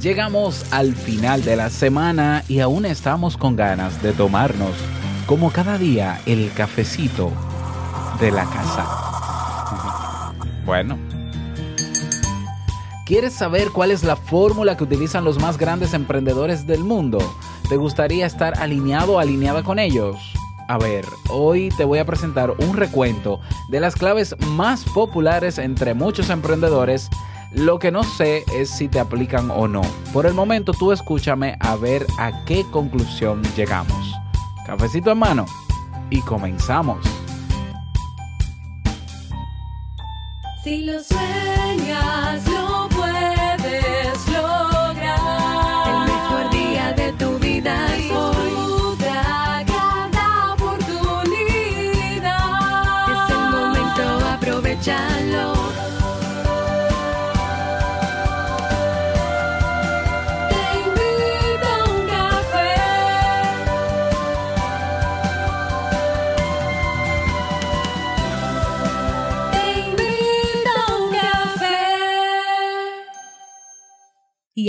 Llegamos al final de la semana y aún estamos con ganas de tomarnos, como cada día, el cafecito de la casa. Bueno. ¿Quieres saber cuál es la fórmula que utilizan los más grandes emprendedores del mundo? ¿Te gustaría estar alineado o alineada con ellos? A ver, hoy te voy a presentar un recuento de las claves más populares entre muchos emprendedores. Lo que no sé es si te aplican o no. Por el momento tú escúchame a ver a qué conclusión llegamos. Cafecito en mano y comenzamos. Si lo sueñas, lo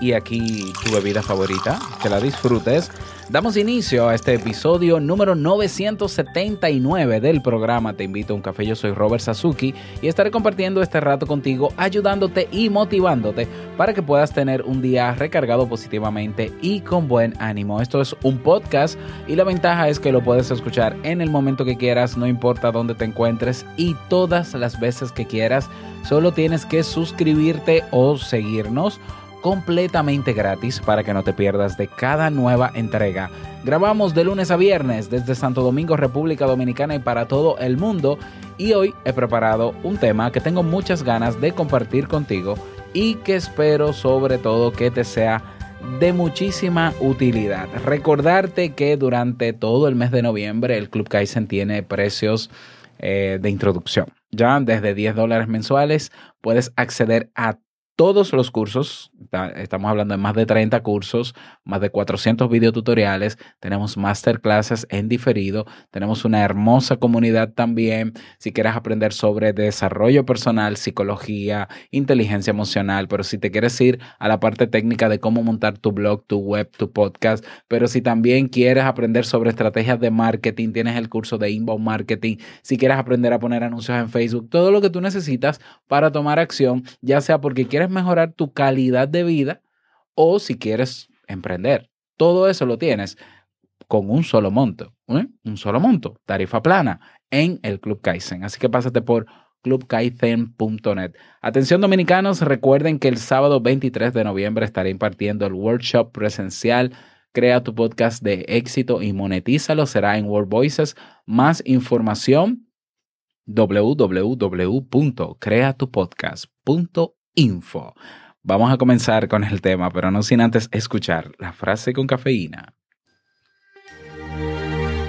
y aquí tu bebida favorita, que la disfrutes. Damos inicio a este episodio número 979 del programa Te invito a un café. Yo soy Robert Sasuki y estaré compartiendo este rato contigo, ayudándote y motivándote para que puedas tener un día recargado positivamente y con buen ánimo. Esto es un podcast y la ventaja es que lo puedes escuchar en el momento que quieras, no importa dónde te encuentres y todas las veces que quieras. Solo tienes que suscribirte o seguirnos completamente gratis para que no te pierdas de cada nueva entrega. Grabamos de lunes a viernes desde Santo Domingo, República Dominicana y para todo el mundo. Y hoy he preparado un tema que tengo muchas ganas de compartir contigo y que espero sobre todo que te sea de muchísima utilidad. Recordarte que durante todo el mes de noviembre el Club Kaizen tiene precios eh, de introducción. Ya desde 10 dólares mensuales puedes acceder a todos los cursos, estamos hablando de más de 30 cursos, más de 400 videotutoriales, tenemos masterclasses en diferido, tenemos una hermosa comunidad también, si quieres aprender sobre desarrollo personal, psicología, inteligencia emocional, pero si te quieres ir a la parte técnica de cómo montar tu blog, tu web, tu podcast, pero si también quieres aprender sobre estrategias de marketing, tienes el curso de inbound marketing, si quieres aprender a poner anuncios en Facebook, todo lo que tú necesitas para tomar acción, ya sea porque quieres mejorar tu calidad de vida o si quieres emprender. Todo eso lo tienes con un solo monto, ¿eh? un solo monto, tarifa plana en el Club Kaizen. Así que pásate por clubkaizen.net. Atención dominicanos, recuerden que el sábado 23 de noviembre estaré impartiendo el workshop presencial Crea tu podcast de éxito y monetízalo. Será en World Voices. Más información www.creatupodcast.info. Vamos a comenzar con el tema, pero no sin antes escuchar la frase con cafeína.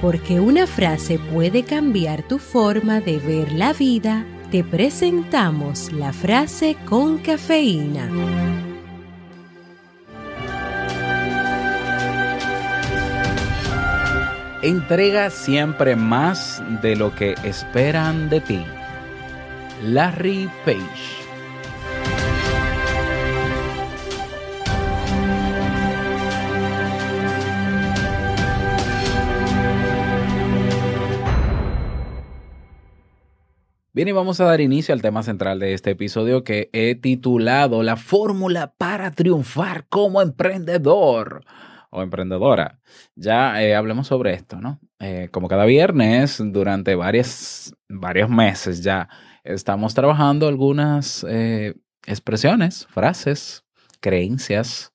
Porque una frase puede cambiar tu forma de ver la vida, te presentamos la frase con cafeína. Entrega siempre más de lo que esperan de ti. Larry Page. Bien, y vamos a dar inicio al tema central de este episodio que he titulado La fórmula para triunfar como emprendedor o emprendedora. Ya eh, hablemos sobre esto, ¿no? Eh, como cada viernes, durante varias, varios meses ya estamos trabajando algunas eh, expresiones, frases, creencias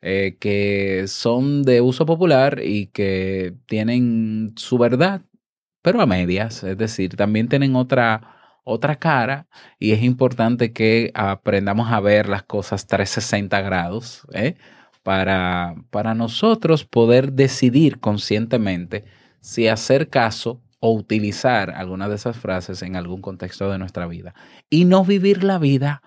que son de uso popular y que tienen su verdad, pero a medias, es decir, también tienen otra otra cara y es importante que aprendamos a ver las cosas 360 grados, ¿eh? para, para nosotros poder decidir conscientemente si hacer caso o utilizar alguna de esas frases en algún contexto de nuestra vida y no vivir la vida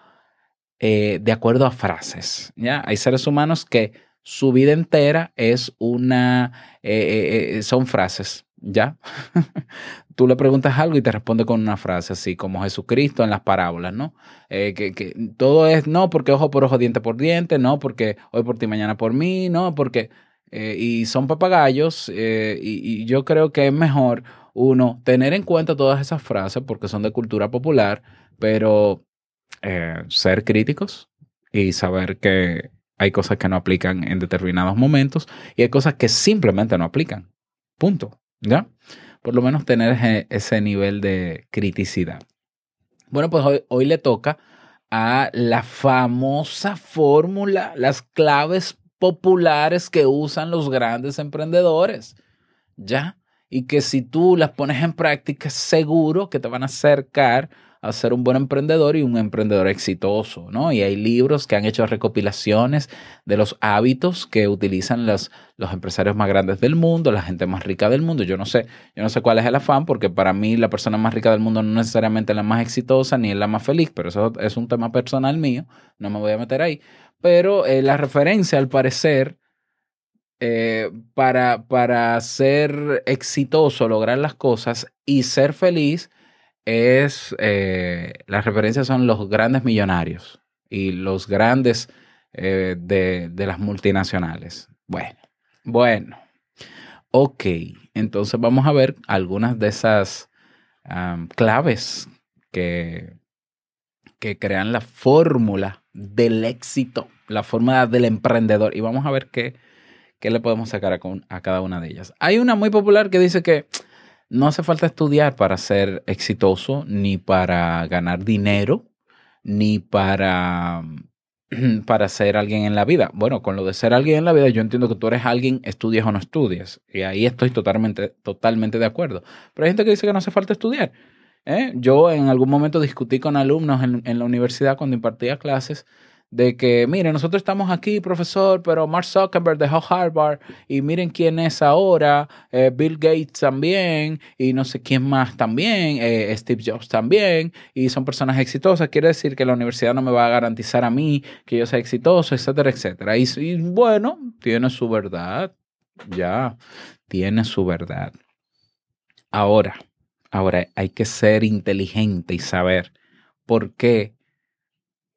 eh, de acuerdo a frases. ¿ya? Hay seres humanos que su vida entera es una, eh, son frases, ¿ya? Tú le preguntas algo y te responde con una frase, así como Jesucristo en las parábolas, ¿no? Eh, que, todo es, no, porque ojo por ojo, diente por diente, no, porque hoy por ti, mañana por mí, no, porque... eh, y son papagayos eh, y, yo creo que es mejor uno tener en cuenta todas esas frases porque son de cultura popular, pero ser críticos y saber que hay cosas que no aplican en determinados momentos y hay cosas que simplemente no aplican. Punto. ¿Ya? Por lo menos tener ese- nivel de criticidad. Bueno, pues hoy, hoy le toca a la famosa fórmula, las claves populares que usan los grandes emprendedores. ¿Ya? Y que si tú las pones en práctica, seguro que te van a acercar a ser un buen emprendedor y un emprendedor exitoso, ¿no? Y hay libros que han hecho recopilaciones de los hábitos que utilizan los, los empresarios más grandes del mundo, la gente más rica del mundo. Yo no sé, yo no sé cuál es el afán, porque para mí la persona más rica del mundo no necesariamente es la más exitosa ni es la más feliz, pero eso es un tema personal mío, no me voy a meter ahí. Pero eh, la referencia, al parecer, eh, para, para ser exitoso, lograr las cosas y ser feliz, es, eh, las referencias son los grandes millonarios y los grandes eh, de, de las multinacionales. Bueno, bueno. Ok, entonces vamos a ver algunas de esas claves que, que crean la fórmula del éxito, la fórmula del emprendedor. Y vamos a ver qué, qué le podemos sacar a cada una de ellas. Hay una muy popular que dice que no hace falta estudiar para ser exitoso, ni para ganar dinero, ni para, para ser alguien en la vida. Bueno, con lo de ser alguien en la vida, yo entiendo que tú eres alguien, estudias o no estudias. Y ahí estoy totalmente, totalmente de acuerdo. Pero hay gente que dice que no hace falta estudiar. ¿eh? Yo en algún momento discutí con alumnos en, en la universidad cuando impartía clases de que, mire, nosotros estamos aquí, profesor, pero Mark Zuckerberg dejó Harvard y miren quién es ahora, eh, Bill Gates también y no sé quién más también, eh, Steve Jobs también y son personas exitosas. Quiere decir que la universidad no me va a garantizar a mí que yo sea exitoso, etcétera, etcétera. Y, y bueno, tiene su verdad, ya, tiene su verdad. Ahora, ahora hay que ser inteligente y saber por qué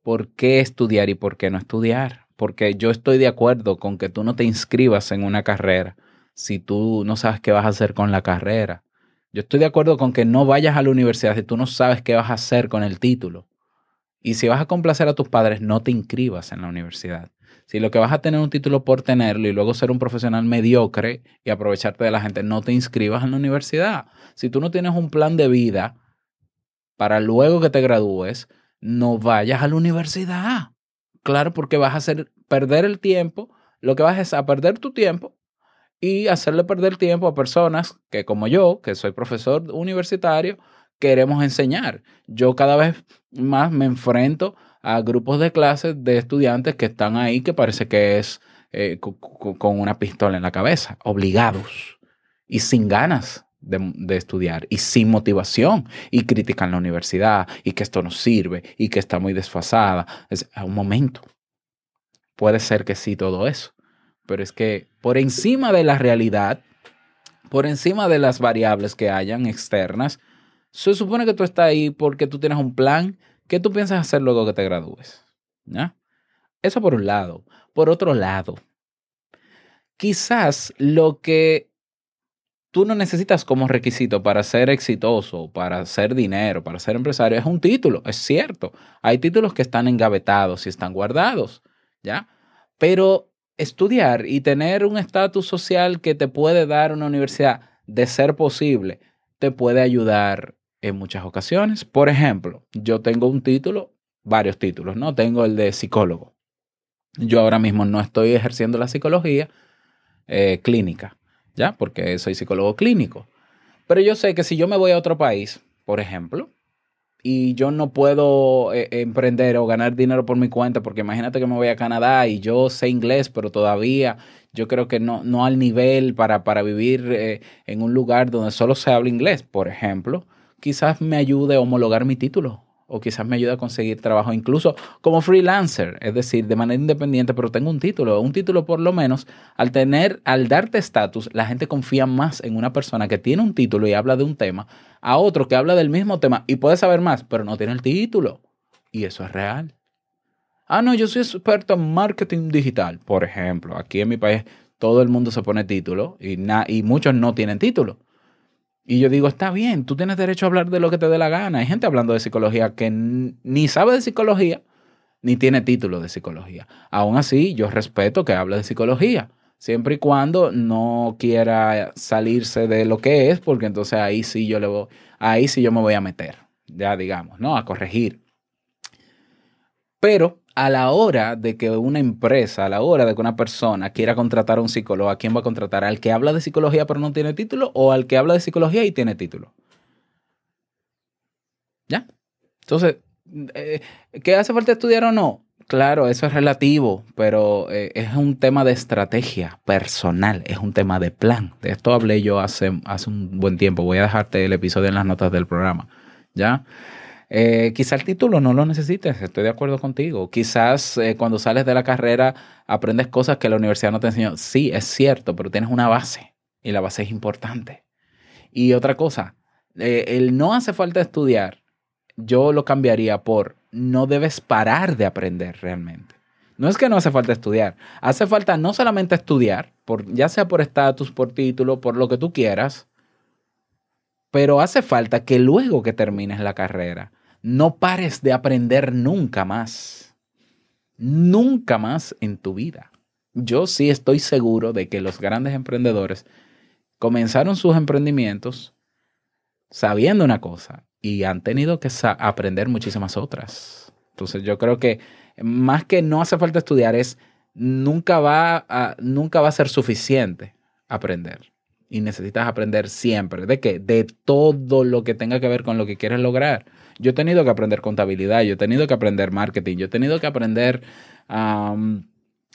por qué estudiar y por qué no estudiar. Porque yo estoy de acuerdo con que tú no te inscribas en una carrera si tú no sabes qué vas a hacer con la carrera. Yo estoy de acuerdo con que no vayas a la universidad si tú no sabes qué vas a hacer con el título. Y si vas a complacer a tus padres, no te inscribas en la universidad. Si lo que vas a tener un título por tenerlo y luego ser un profesional mediocre y aprovecharte de la gente, no te inscribas en la universidad. Si tú no tienes un plan de vida para luego que te gradúes, no vayas a la universidad. Claro, porque vas a hacer perder el tiempo. Lo que vas es a perder tu tiempo y hacerle perder tiempo a personas que como yo, que soy profesor universitario, queremos enseñar. Yo cada vez más me enfrento a grupos de clases de estudiantes que están ahí que parece que es eh, co- co- con una pistola en la cabeza, obligados y sin ganas de, estudiar y sin motivación y critican la universidad y que esto no sirve y que está muy desfasada. Es un momento. Puede ser que sí todo eso, pero es que por encima de la realidad, por encima de las variables que hayan externas, se supone que tú estás ahí porque tú tienes un plan que tú piensas hacer luego que te gradúes. Eso por un lado. Por otro lado, quizás lo que tú no necesitas como requisito para ser exitoso, para hacer dinero, para ser empresario, es un título, es cierto. Hay títulos que están engavetados y están guardados, ¿ya? Pero estudiar y tener un estatus social que te puede dar una universidad, de ser posible, te puede ayudar en muchas ocasiones. Por ejemplo, yo tengo un título, varios títulos, ¿no? Tengo el de psicólogo. Yo ahora mismo no estoy ejerciendo la psicología eh, clínica, ¿ya? Porque soy psicólogo clínico. Pero yo sé que si yo me voy a otro país, por ejemplo, y yo no puedo eh, emprender o ganar dinero por mi cuenta, porque imagínate que me voy a Canadá y yo sé inglés, pero todavía yo creo que no, no al nivel para, para vivir eh, en un lugar donde solo se habla inglés, por ejemplo, quizás me ayude a homologar mi título o quizás me ayude a conseguir trabajo incluso como freelancer, es decir, de manera independiente, pero tengo un título, un título por lo menos, al tener, al darte estatus, la gente confía más en una persona que tiene un título y habla de un tema, a otro que habla del mismo tema y puede saber más, pero no tiene el título. Y eso es real. Ah, no, yo soy experto en marketing digital, por ejemplo. Aquí en mi país todo el mundo se pone título y, na- y muchos no tienen título. Y yo digo, está bien, tú tienes derecho a hablar de lo que te dé la gana. Hay gente hablando de psicología que ni sabe de psicología, ni tiene título de psicología. Aún así, yo respeto que hable de psicología, siempre y cuando no quiera salirse de lo que es, porque entonces ahí sí yo le voy, ahí sí yo me voy a meter, ya digamos, ¿no? A corregir. Pero a la hora de que una empresa, a la hora de que una persona quiera contratar a un psicólogo, ¿a quién va a contratar? ¿Al que habla de psicología pero no tiene título o al que habla de psicología y tiene título? ¿Ya? Entonces, eh, ¿qué hace falta estudiar o no? Claro, eso es relativo, pero eh, es un tema de estrategia personal, es un tema de plan. De esto hablé yo hace, hace un buen tiempo. Voy a dejarte el episodio en las notas del programa. ¿Ya? Eh, quizá el título no lo necesites, estoy de acuerdo contigo. Quizás eh, cuando sales de la carrera aprendes cosas que la universidad no te enseñó. Sí, es cierto, pero tienes una base y la base es importante. Y otra cosa, eh, el no hace falta estudiar, yo lo cambiaría por no debes parar de aprender realmente. No es que no hace falta estudiar, hace falta no solamente estudiar, por, ya sea por estatus, por título, por lo que tú quieras, pero hace falta que luego que termines la carrera, no pares de aprender nunca más. Nunca más en tu vida. Yo sí estoy seguro de que los grandes emprendedores comenzaron sus emprendimientos sabiendo una cosa y han tenido que aprender muchísimas otras. Entonces yo creo que más que no hace falta estudiar es nunca va a, nunca va a ser suficiente aprender. Y necesitas aprender siempre. ¿De qué? De todo lo que tenga que ver con lo que quieres lograr. Yo he tenido que aprender contabilidad, yo he tenido que aprender marketing, yo he tenido que aprender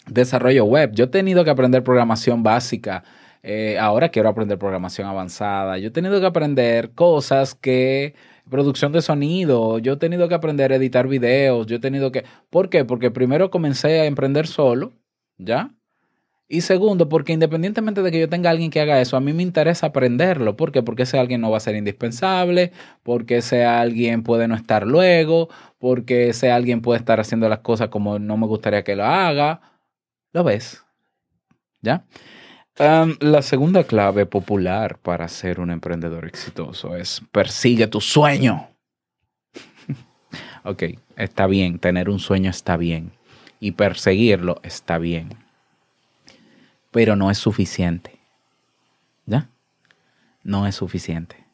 desarrollo web, yo he tenido que aprender programación básica. Eh, ahora quiero aprender programación avanzada. Yo he tenido que aprender cosas que producción de sonido, yo he tenido que aprender a editar videos, yo he tenido que... ¿Por qué? Porque primero comencé a emprender solo, ¿ya? Y segundo, porque independientemente de que yo tenga alguien que haga eso, a mí me interesa aprenderlo. ¿Por qué? Porque ese alguien no va a ser indispensable, porque ese alguien puede no estar luego, porque ese alguien puede estar haciendo las cosas como no me gustaría que lo haga. ¿Lo ves? ¿Ya? La segunda clave popular para ser un emprendedor exitoso es persigue tu sueño. ok, está bien, tener un sueño está bien y perseguirlo está bien, pero no es suficiente. ¿Ya? No es suficiente.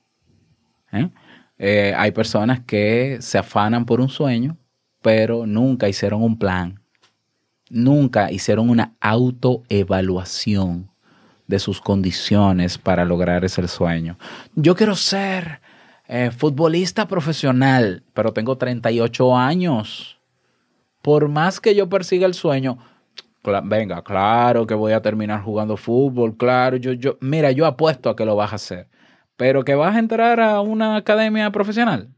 ¿Eh? Eh, hay personas que se afanan por un sueño, pero nunca hicieron un plan, nunca hicieron una autoevaluación de sus condiciones para lograr ese sueño. Yo quiero ser eh, futbolista profesional, pero tengo 38 años. Por más que yo persiga el sueño, venga, claro que voy a terminar jugando fútbol, claro, yo, yo, mira, yo apuesto a que lo vas a hacer, pero que vas a entrar a una academia profesional.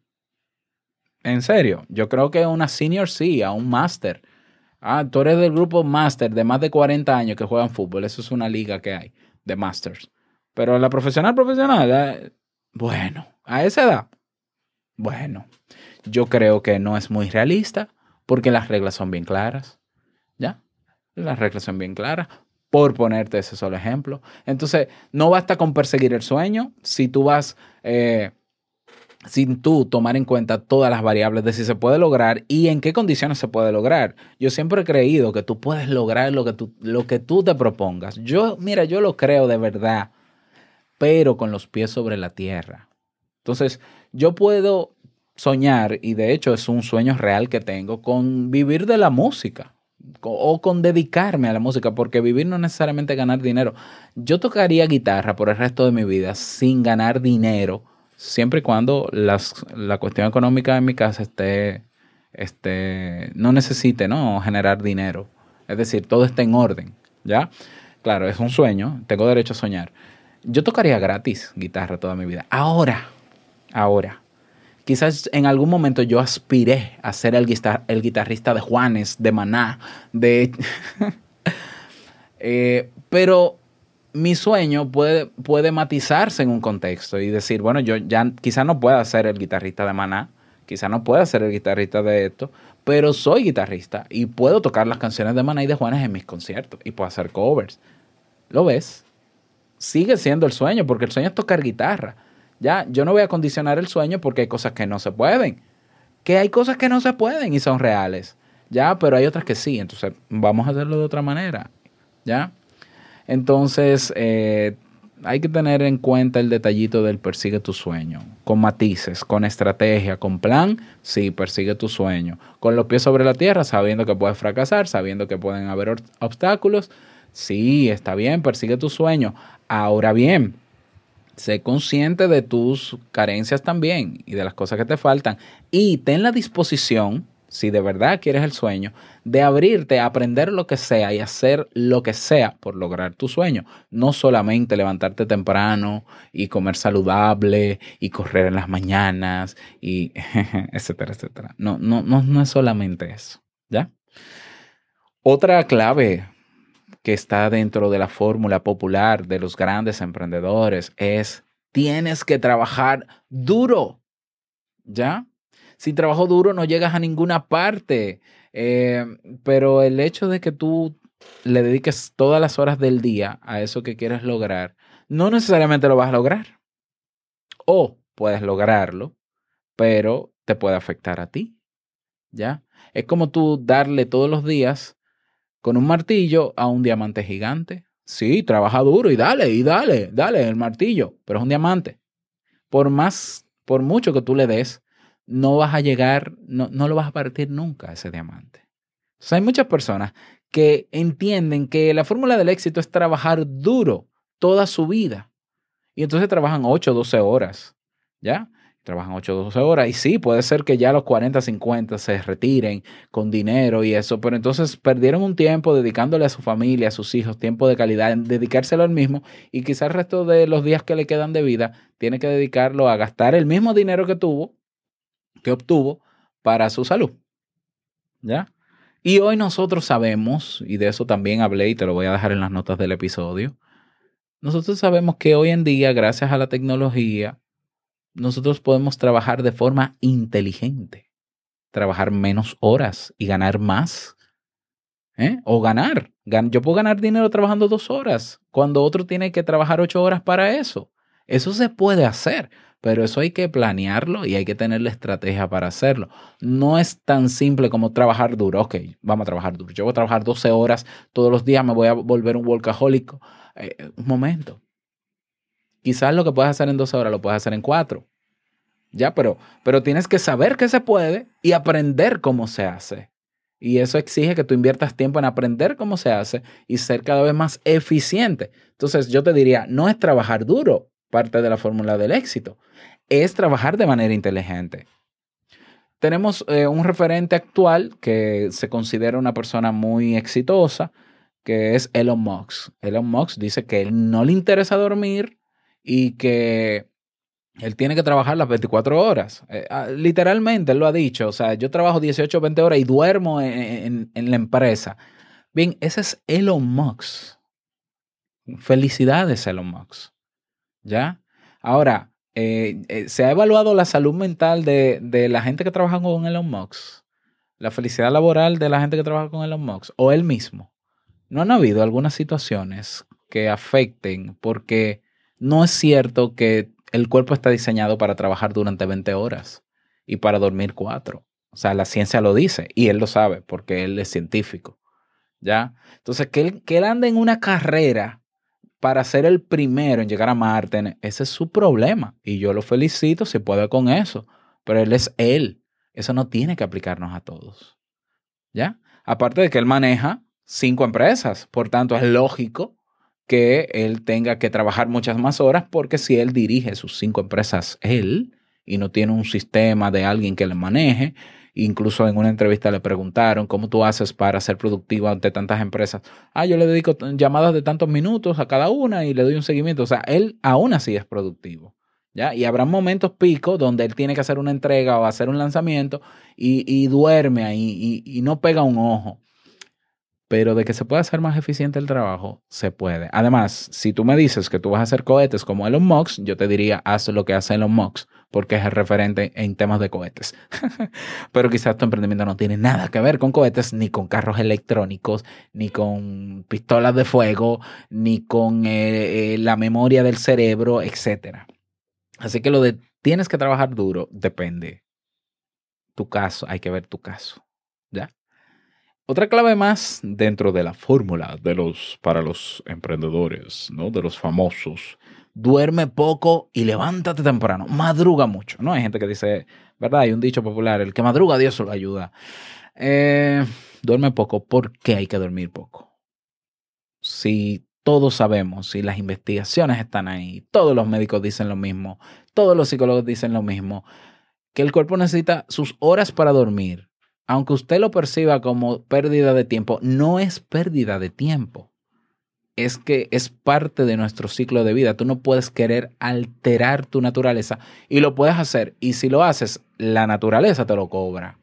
En serio, yo creo que una senior sí, a un máster. Ah, tú eres del grupo Master de más de 40 años que juegan fútbol. Eso es una liga que hay de Masters. Pero la profesional, profesional, eh, bueno, a esa edad, bueno, yo creo que no es muy realista porque las reglas son bien claras. ¿Ya? Las reglas son bien claras. Por ponerte ese solo ejemplo. Entonces, no basta con perseguir el sueño si tú vas... eh, sin tú tomar en cuenta todas las variables de si se puede lograr y en qué condiciones se puede lograr. Yo siempre he creído que tú puedes lograr lo que tú, lo que tú te propongas. Yo, mira, yo lo creo de verdad, pero con los pies sobre la tierra. Entonces, yo puedo soñar, y de hecho es un sueño real que tengo, con vivir de la música o con dedicarme a la música, porque vivir no es necesariamente ganar dinero. Yo tocaría guitarra por el resto de mi vida sin ganar dinero siempre y cuando las, la cuestión económica en mi casa esté, esté, no necesite ¿no? generar dinero. Es decir, todo está en orden, ¿ya? Claro, es un sueño, tengo derecho a soñar. Yo tocaría gratis guitarra toda mi vida. Ahora, ahora, quizás en algún momento yo aspiré a ser el, guitar- el guitarrista de Juanes, de Maná, de... Eh, pero mi sueño puede, puede matizarse en un contexto y decir, bueno, yo ya quizás no pueda ser el guitarrista de Maná, quizás no pueda ser el guitarrista de esto, pero soy guitarrista y puedo tocar las canciones de Maná y de Juanes en mis conciertos y puedo hacer covers. ¿Lo ves? Sigue siendo el sueño, porque el sueño es tocar guitarra. Ya, yo no voy a condicionar el sueño porque hay cosas que no se pueden. Que hay cosas que no se pueden y son reales. Ya, pero hay otras que sí. Entonces, vamos a hacerlo de otra manera. ¿Ya? Entonces, eh, hay que tener en cuenta el detallito del persigue tu sueño. Con matices, con estrategia, con plan, sí, persigue tu sueño. Con los pies sobre la tierra, sabiendo que puedes fracasar, sabiendo que pueden haber obstáculos. Sí, está bien, persigue tu sueño. Ahora bien, sé consciente de tus carencias también y de las cosas que te faltan. Y ten la disposición, si de verdad quieres el sueño, de abrirte a aprender lo que sea y hacer lo que sea por lograr tu sueño. No solamente levantarte temprano y comer saludable y correr en las mañanas y etcétera, etcétera. No, no, no, no es solamente eso. ¿Ya? Otra clave que está dentro de la fórmula popular de los grandes emprendedores es tienes que trabajar duro. ¿Ya? Sin trabajo duro no llegas a ninguna parte. Eh, pero el hecho de que tú le dediques todas las horas del día a eso que quieres lograr, no necesariamente lo vas a lograr. O puedes lograrlo, pero te puede afectar a ti. ¿Ya? Es como tú darle todos los días con un martillo a un diamante gigante. Sí, trabaja duro y dale, y dale, dale el martillo, pero es un diamante. Por más, por mucho que tú le des, no vas a llegar, no, no lo vas a partir nunca ese diamante. Hay muchas personas que entienden que la fórmula del éxito es trabajar duro toda su vida. Y entonces trabajan 8 o 12 horas, ¿ya? Trabajan 8 o 12 horas. Y sí, puede ser que ya los 40, 50 se retiren con dinero y eso, pero entonces perdieron un tiempo dedicándole a su familia, a sus hijos, tiempo de calidad, dedicárselo al mismo. Y quizás el resto de los días que le quedan de vida tiene que dedicarlo a gastar el mismo dinero que tuvo, que obtuvo, para su salud. ¿Ya? Y hoy nosotros sabemos, y de eso también hablé y te lo voy a dejar en las notas del episodio, nosotros sabemos que hoy en día, gracias a la tecnología, nosotros podemos trabajar de forma inteligente, trabajar menos horas y ganar más. ¿Eh? O ganar. Gan- Yo puedo ganar dinero trabajando dos horas, cuando otro tiene que trabajar ocho horas para eso. Eso se puede hacer, pero eso hay que planearlo y hay que tener la estrategia para hacerlo. No es tan simple como trabajar duro. Ok, vamos a trabajar duro. Yo voy a trabajar 12 horas todos los días, me voy a volver un workaholic. Eh, un momento. Quizás lo que puedes hacer en 12 horas lo puedes hacer en 4. Ya, pero, pero tienes que saber que se puede y aprender cómo se hace. Y eso exige que tú inviertas tiempo en aprender cómo se hace y ser cada vez más eficiente. Entonces yo te diría, no es trabajar duro parte de la fórmula del éxito, es trabajar de manera inteligente. Tenemos eh, un referente actual que se considera una persona muy exitosa, que es Elon Musk. Elon Musk dice que él no le interesa dormir y que él tiene que trabajar las 24 horas. Eh, ah, literalmente, él lo ha dicho. O sea, yo trabajo 18 o 20 horas y duermo en, en- en la empresa. Bien, ese es Elon Musk. Felicidades, Elon Musk. ¿Ya? Ahora, eh, eh, se ha evaluado la salud mental de, de la gente que trabaja con Elon Musk. La felicidad laboral de la gente que trabaja con Elon Musk. O él mismo. ¿No han habido algunas situaciones que afecten? Porque no es cierto que el cuerpo está diseñado para trabajar durante 20 horas y para dormir 4. O sea, la ciencia lo dice y él lo sabe porque él es científico. ¿Ya? Entonces, que él, que él ande en una carrera para ser el primero en llegar a Marte, ese es su problema. Y yo lo felicito si puede con eso. Pero él es él. Eso no tiene que aplicarnos a todos. ¿Ya? Aparte de que él maneja cinco empresas. Por tanto, es lógico que él tenga que trabajar muchas más horas porque si él dirige sus cinco empresas él y no tiene un sistema de alguien que le maneje, incluso en una entrevista le preguntaron cómo tú haces para ser productivo ante tantas empresas. Ah, yo le dedico llamadas de tantos minutos a cada una y le doy un seguimiento. O sea, él aún así es productivo. ¿Ya? Y habrá momentos pico donde él tiene que hacer una entrega o hacer un lanzamiento y, y duerme ahí y no pega un ojo. Pero de que se puede hacer más eficiente el trabajo, se puede. Además, si tú me dices que tú vas a hacer cohetes como Elon Musk, yo te diría, haz lo que hace Elon Musk, porque es el referente en temas de cohetes. Pero quizás tu emprendimiento no tiene nada que ver con cohetes, ni con carros electrónicos, ni con pistolas de fuego, ni con eh, eh, la memoria del cerebro, etcétera. Así que lo de tienes que trabajar duro depende. Tu caso, hay que ver tu caso. Otra clave más dentro de la fórmula de los para los emprendedores, ¿no? De los famosos. Duerme poco y levántate temprano. Madruga mucho, ¿no? Hay gente que dice, ¿verdad? Hay un dicho popular, el que madruga Dios lo ayuda. Eh, duerme poco. ¿Por qué hay que dormir poco? Si todos sabemos, si las investigaciones están ahí, todos los médicos dicen lo mismo, todos los psicólogos dicen lo mismo, que el cuerpo necesita sus horas para dormir. Aunque usted lo perciba como pérdida de tiempo, no es pérdida de tiempo. Es que es parte de nuestro ciclo de vida. Tú no puedes querer alterar tu naturaleza y lo puedes hacer. Y si lo haces, la naturaleza te lo cobra.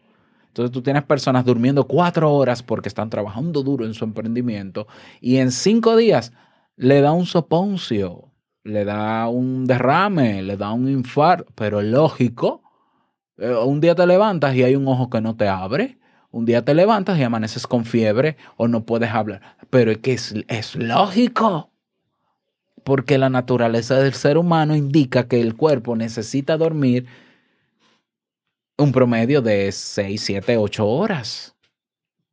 Entonces tú tienes personas durmiendo cuatro horas porque están trabajando duro en su emprendimiento y en cinco días le da un soponcio, le da un derrame, le da un infarto, pero lógico. Eh, Un día te levantas y hay un ojo que no te abre. Un día te levantas y amaneces con fiebre o no puedes hablar. Pero es que es, lógico. Porque la naturaleza del ser humano indica que el cuerpo necesita dormir un promedio de 6, 7, 8 horas.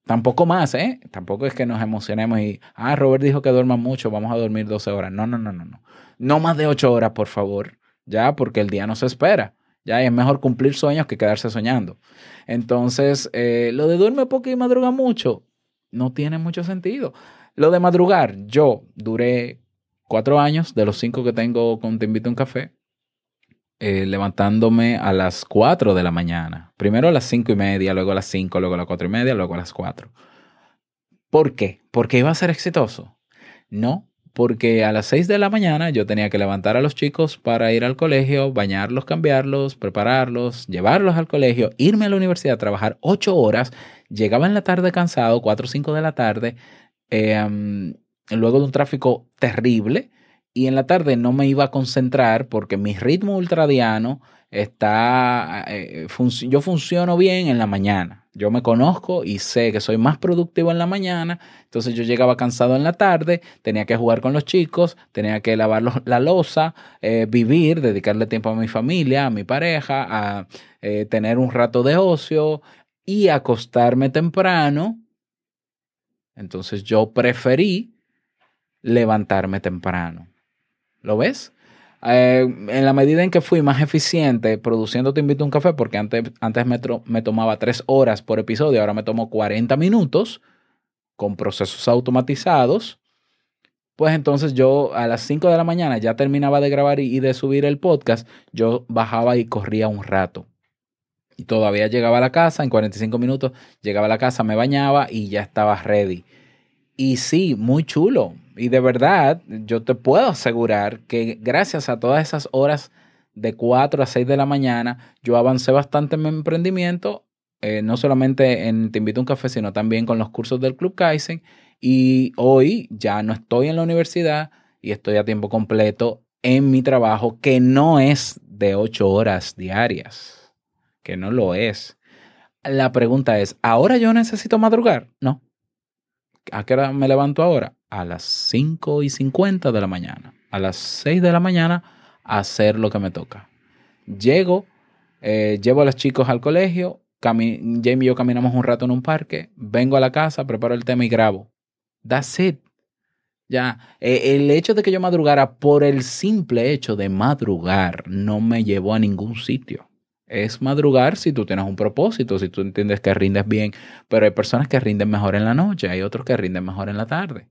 Tampoco más, ¿eh? Tampoco es que nos emocionemos y, ah, Robert dijo que duerma mucho, vamos a dormir 12 horas. No, no, no, no, no. No más de 8 horas, por favor. Ya, porque el día no se espera. Ya es mejor cumplir sueños que quedarse soñando. Entonces, eh, lo de duerme poco y madruga mucho no tiene mucho sentido. Lo de madrugar, yo duré cuatro años de los cinco que tengo con Te Invito a un Café, eh, levantándome a las 4 de la mañana. Primero a las cinco y media, luego a las 5, luego a las cuatro y media, luego a las 4. ¿Por qué? ¿Porque iba a ser exitoso? No, porque a las 6 de la mañana yo tenía que levantar a los chicos para ir al colegio, bañarlos, cambiarlos, prepararlos, llevarlos al colegio, irme a la universidad, trabajar 8 horas, llegaba en la tarde cansado, 4 o 5 de la tarde, eh, um, luego de un tráfico terrible, y en la tarde no me iba a concentrar porque mi ritmo ultradiano está, eh, func- yo funciono bien en la mañana. Yo me conozco y sé que soy más productivo en la mañana, entonces yo llegaba cansado en la tarde, tenía que jugar con los chicos, tenía que lavar la losa, eh, vivir, dedicarle tiempo a mi familia, a mi pareja, a eh, tener un rato de ocio y acostarme temprano. Entonces yo preferí levantarme temprano. ¿Lo ves? Eh, en la medida en que fui más eficiente produciendo Te invito a un café, porque antes, antes me, me tomaba tres horas por episodio, ahora me tomo 40 minutos con procesos automatizados, pues entonces yo a las 5 de la mañana ya terminaba de grabar y de subir el podcast, yo bajaba y corría un rato. Y todavía llegaba a la casa, en 45 minutos llegaba a la casa, me bañaba y ya estaba ready. Y sí, muy chulo. Y de verdad, yo te puedo asegurar que gracias a todas esas horas de 4 a 6 de la mañana, yo avancé bastante en mi emprendimiento, eh, no solamente en Te invito a un café, sino también con los cursos del Club Kaizen. Y hoy ya no estoy en la universidad y estoy a tiempo completo en mi trabajo, que no es de 8 horas diarias, que no lo es. La pregunta es, ¿ahora yo necesito madrugar? No. ¿A qué hora me levanto ahora? A las 5 y 50 de la mañana. A las 6 de la mañana hacer lo que me toca. Llego, eh, llevo a los chicos al colegio, Jamie y yo caminamos un rato en un parque, vengo a la casa, preparo el tema y grabo. That's it. Ya, Eh, el hecho de que yo madrugara por el simple hecho de madrugar no me llevó a ningún sitio. Es madrugar si tú tienes un propósito, si tú entiendes que rindes bien, pero hay personas que rinden mejor en la noche, hay otros que rinden mejor en la tarde.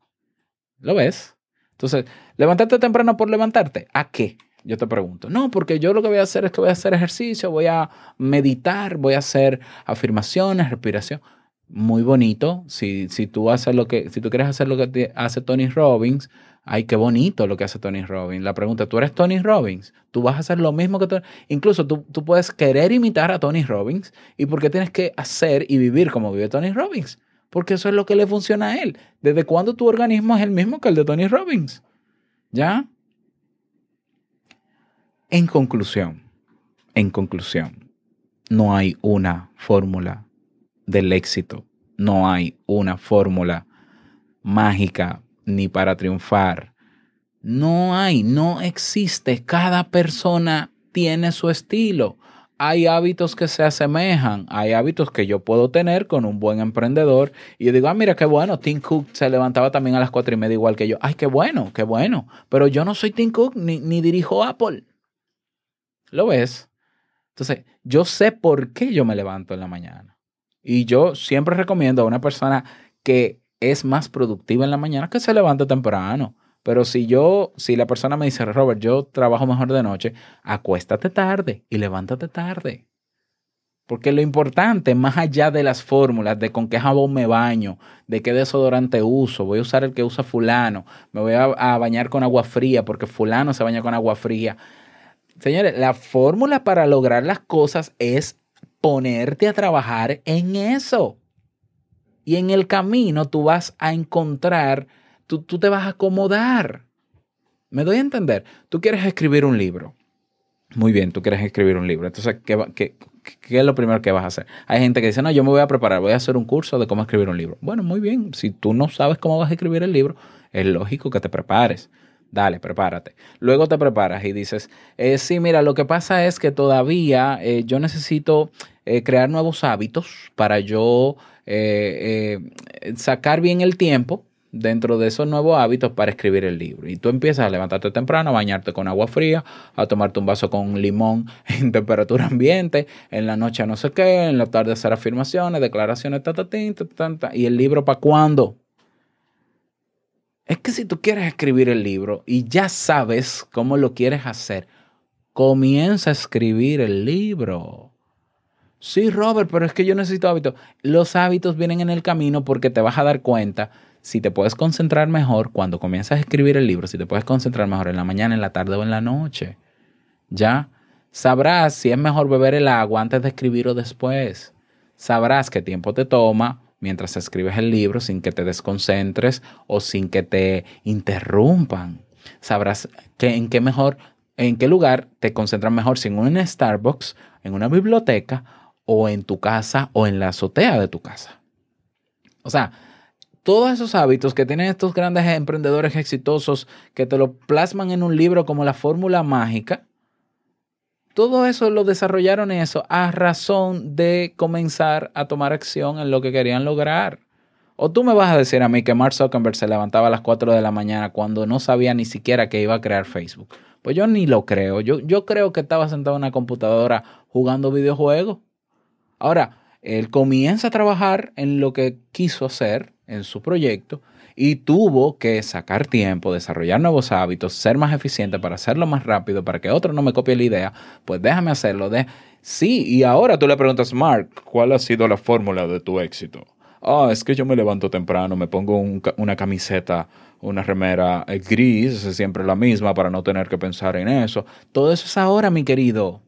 ¿Lo ves? Entonces, levantarte temprano por levantarte, ¿a qué? Yo te pregunto. No, porque yo lo que voy a hacer es que voy a hacer ejercicio, voy a meditar, voy a hacer afirmaciones, respiración. Muy bonito. Si, si tú haces lo que, si tú quieres hacer lo que hace Tony Robbins, ay, qué bonito lo que hace Tony Robbins. La pregunta, ¿tú eres Tony Robbins? ¿Tú vas a hacer lo mismo que Tony? Incluso tú, tú puedes querer imitar a Tony Robbins. ¿Y por qué tienes que hacer y vivir como vive Tony Robbins? Porque eso es lo que le funciona a él. ¿Desde cuándo tu organismo es el mismo que el de Tony Robbins? ¿Ya? En conclusión, en conclusión, no hay una fórmula del éxito, no hay una fórmula mágica ni para triunfar. No hay, no existe. Cada persona tiene su estilo. Hay hábitos que se asemejan, hay hábitos que yo puedo tener con un buen emprendedor. Y yo digo, ah, mira, qué bueno, Tim Cook se levantaba también a las cuatro y media igual que yo. Ay, qué bueno, qué bueno. Pero yo no soy Tim Cook ni, ni dirijo Apple. ¿Lo ves? Entonces, yo sé por qué yo me levanto en la mañana. Y yo siempre recomiendo a una persona que es más productiva en la mañana que se levante temprano. Pero si yo, si la persona me dice, Robert, yo trabajo mejor de noche, acuéstate tarde y levántate tarde. Porque lo importante, más allá de las fórmulas, de con qué jabón me baño, de qué desodorante uso, voy a usar el que usa fulano, me voy a, a bañar con agua fría porque fulano se baña con agua fría. Señores, la fórmula para lograr las cosas es ponerte a trabajar en eso. Y en el camino tú vas a encontrar, tú, tú te vas a acomodar. ¿Me doy a entender? Tú quieres escribir un libro. Muy bien, tú quieres escribir un libro. Entonces, ¿qué, qué- qué es lo primero que vas a hacer? Hay gente que dice, no, yo me voy a preparar, voy a hacer un curso de cómo escribir un libro. Bueno, muy bien. Si tú no sabes cómo vas a escribir el libro, es lógico que te prepares. Dale, prepárate. Luego te preparas y dices, eh, sí, mira, lo que pasa es que todavía eh, yo necesito eh, crear nuevos hábitos para yo eh, sacar bien el tiempo dentro de esos nuevos hábitos para escribir el libro. Y tú empiezas a levantarte temprano, a bañarte con agua fría, a tomarte un vaso con limón en temperatura ambiente, en la noche no sé qué, en la tarde hacer afirmaciones, declaraciones, ta, ta, ta, ta. ¿Y el libro para cuándo? Es que si tú quieres escribir el libro y ya sabes cómo lo quieres hacer, comienza a escribir el libro. Sí, Robert, pero es que yo necesito hábitos. Los hábitos vienen en el camino porque te vas a dar cuenta si te puedes concentrar mejor cuando comienzas a escribir el libro, si te puedes concentrar mejor en la mañana, en la tarde o en la noche. ¿Ya? Sabrás si es mejor beber el agua antes de escribir o después. Sabrás qué tiempo te toma mientras escribes el libro sin que te desconcentres o sin que te interrumpan. Sabrás que en qué mejor, en qué lugar te concentras mejor, si en un Starbucks, en una biblioteca o en tu casa o en la azotea de tu casa. O sea, todos esos hábitos que tienen estos grandes emprendedores exitosos que te lo plasman en un libro como la fórmula mágica, todo eso lo desarrollaron eso a razón de comenzar a tomar acción en lo que querían lograr. O tú me vas a decir a mí que Mark Zuckerberg se levantaba a las 4 de la mañana cuando no sabía ni siquiera que iba a crear Facebook. Pues yo ni lo creo. Yo, yo creo que estaba sentado en una computadora jugando videojuegos. Ahora, él comienza a trabajar en lo que quiso hacer en su proyecto y tuvo que sacar tiempo, desarrollar nuevos hábitos, ser más eficiente para hacerlo más rápido, para que otro no me copie la idea, pues déjame hacerlo. De... Sí, y ahora tú le preguntas, Mark, ¿cuál ha sido la fórmula de tu éxito? Ah, es que yo me levanto temprano, me pongo un una camiseta, una remera eh, gris, es siempre la misma para no tener que pensar en eso. Todo eso es ahora, mi querido.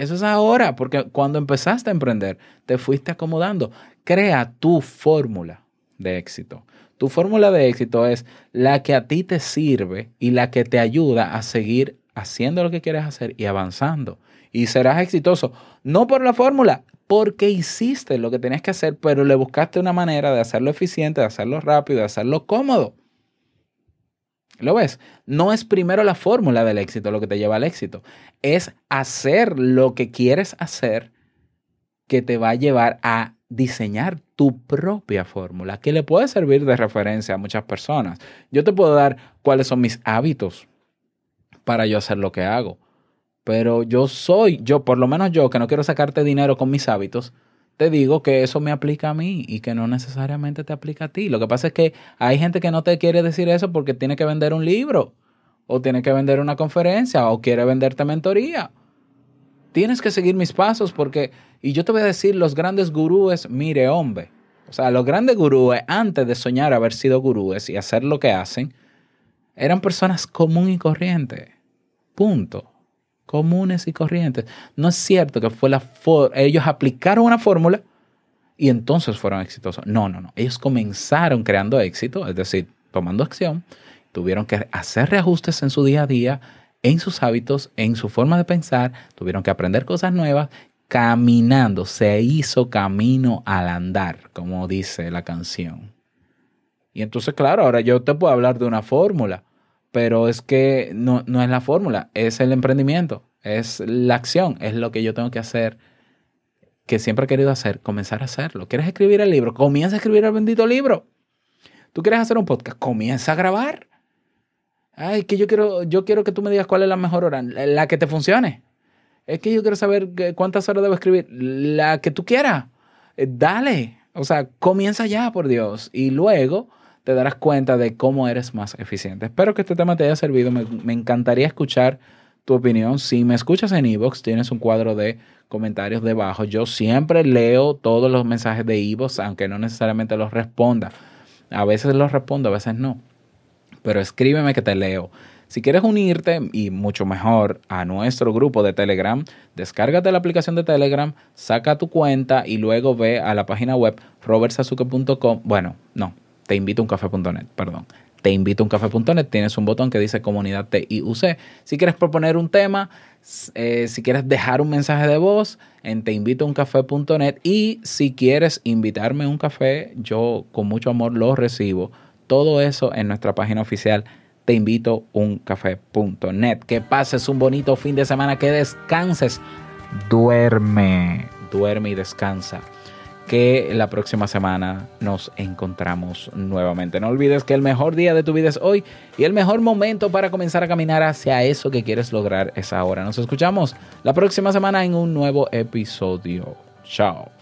Eso es ahora, porque cuando empezaste a emprender, te fuiste acomodando. Crea tu fórmula de éxito. Tu fórmula de éxito es la que a ti te sirve y la que te ayuda a seguir haciendo lo que quieres hacer y avanzando. Y serás exitoso, no por la fórmula, porque hiciste lo que tenías que hacer, pero le buscaste una manera de hacerlo eficiente, de hacerlo rápido, de hacerlo cómodo. ¿Lo ves? No es primero la fórmula del éxito lo que te lleva al éxito. Es hacer lo que quieres hacer que te va a llevar a diseñar tu propia fórmula, que le puede servir de referencia a muchas personas. Yo te puedo dar cuáles son mis hábitos para yo hacer lo que hago. Pero yo soy, yo, por lo menos yo, que no quiero sacarte dinero con mis hábitos, te digo que eso me aplica a mí y que no necesariamente te aplica a ti. Lo que pasa es que hay gente que no te quiere decir eso porque tiene que vender un libro o tiene que vender una conferencia o quiere venderte mentoría. Tienes que seguir mis pasos porque, y yo te voy a decir, los grandes gurúes, mire hombre, o sea, los grandes gurúes, antes de soñar haber sido gurúes y hacer lo que hacen, eran personas comunes y corrientes. Punto. Comunes y corrientes. No es cierto que fue ellos aplicaron una fórmula y entonces fueron exitosos. No, no, no. Ellos comenzaron creando éxito, es decir, tomando acción, tuvieron que hacer reajustes en su día a día, en sus hábitos, en su forma de pensar, tuvieron que aprender cosas nuevas, caminando, se hizo camino al andar, como dice la canción. Y entonces, claro, ahora yo te puedo hablar de una fórmula, pero es que no, no es la fórmula, es el emprendimiento, es la acción, es lo que yo tengo que hacer, que siempre he querido hacer, comenzar a hacerlo. ¿Quieres escribir el libro? Comienza a escribir el bendito libro. ¿Tú quieres hacer un podcast? Comienza a grabar. Ay, que yo quiero, yo quiero que tú me digas cuál es la mejor hora, la que te funcione. Es que yo quiero saber cuántas horas debo escribir, la que tú quieras. Eh, Dale, o sea, comienza ya, por Dios, y luego te darás cuenta de cómo eres más eficiente. Espero que este tema te haya servido. Me, encantaría escuchar tu opinión. Si me escuchas en Evox, tienes un cuadro de comentarios debajo. Yo siempre leo todos los mensajes de Evox, aunque no necesariamente los responda. A veces los respondo, a veces no pero escríbeme que te leo. Si quieres unirte y mucho mejor a nuestro grupo de Telegram, descárgate la aplicación de Telegram, saca tu cuenta y luego ve a la página web robertsazuke.com. Bueno, no, te invito a uncafé.net, perdón. Te invito a uncafé.net, tienes un botón que dice comunidad TIUC. Si quieres proponer un tema, eh, si quieres dejar un mensaje de voz, en teinvitouncafé.net y si quieres invitarme a un café, yo con mucho amor lo recibo. Todo eso en nuestra página oficial te invito uncafé.net. Que pases un bonito fin de semana, que descanses. Duerme, duerme y descansa. Que la próxima semana nos encontramos nuevamente. No olvides que el mejor día de tu vida es hoy y el mejor momento para comenzar a caminar hacia eso que quieres lograr es ahora. Nos escuchamos la próxima semana en un nuevo episodio. Chao.